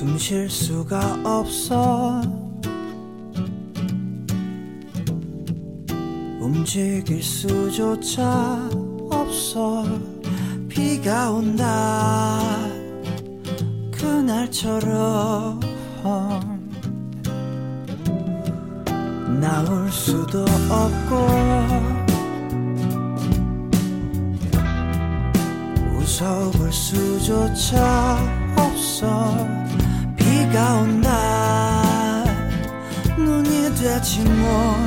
숨 쉴 수가 없어. 움직일 수조차 없어. 비가 온다. 그날처럼 나올 수도 없고 웃어볼 수조차 없어 비가 온다. 눈이 되지 못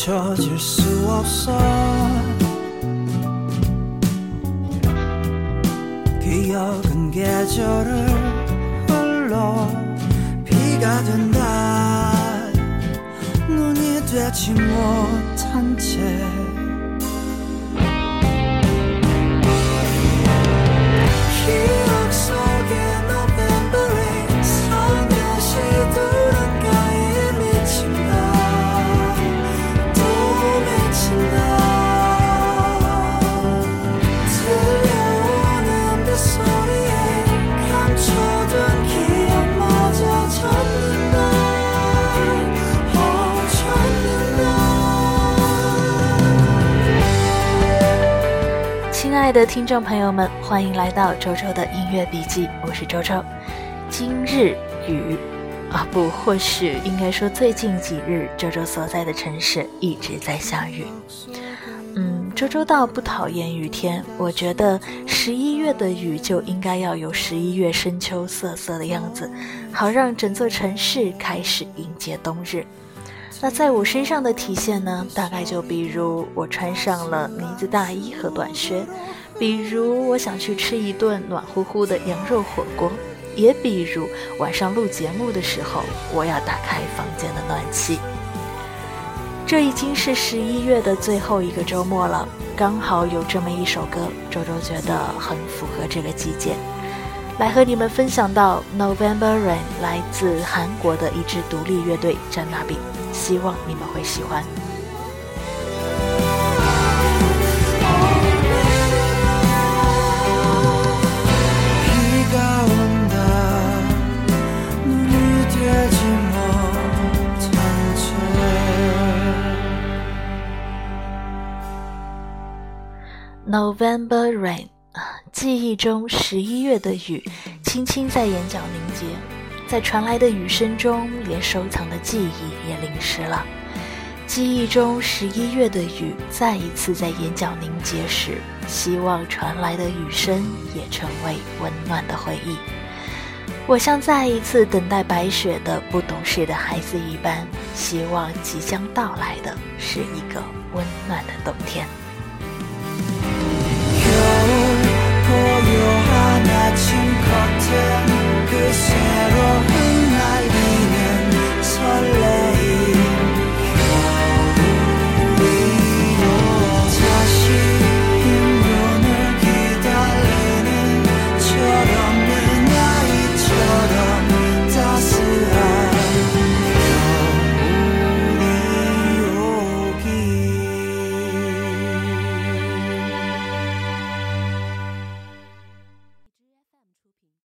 잊혀질 수 없어. 기억은 계절을 흘러 비가 된다. 눈이 되지 못한 채 爱的听众朋友们，欢迎来到周周的音乐笔记，我是周周。今日雨啊，不，或许应该说最近几日，周周所在的城市一直在下雨。嗯，周周倒不讨厌雨天，我觉得十一月的雨就应该要有十一月深秋瑟瑟的样子，好让整座城市开始迎接冬日。那在我身上的体现呢，大概就比如我穿上了呢子大衣和短靴，比如我想去吃一顿暖乎乎的羊肉火锅，也比如晚上录节目的时候，我要打开房间的暖气。这已经是十一月的最后一个周末了，刚好有这么一首歌，周周觉得很符合这个季节。来和你们分享到《November Rain》，来自韩国的一支独立乐队占娜比，希望你们会喜欢。November rain，记忆中十一月的雨，轻轻在眼角凝结。在传来的雨声中，连收藏的记忆也淋湿了。记忆中十一月的雨，再一次在眼角凝结时，希望传来的雨声也成为温暖的回忆。我像再一次等待白雪的不懂事的孩子一般，希望即将到来的是一个温暖的冬天。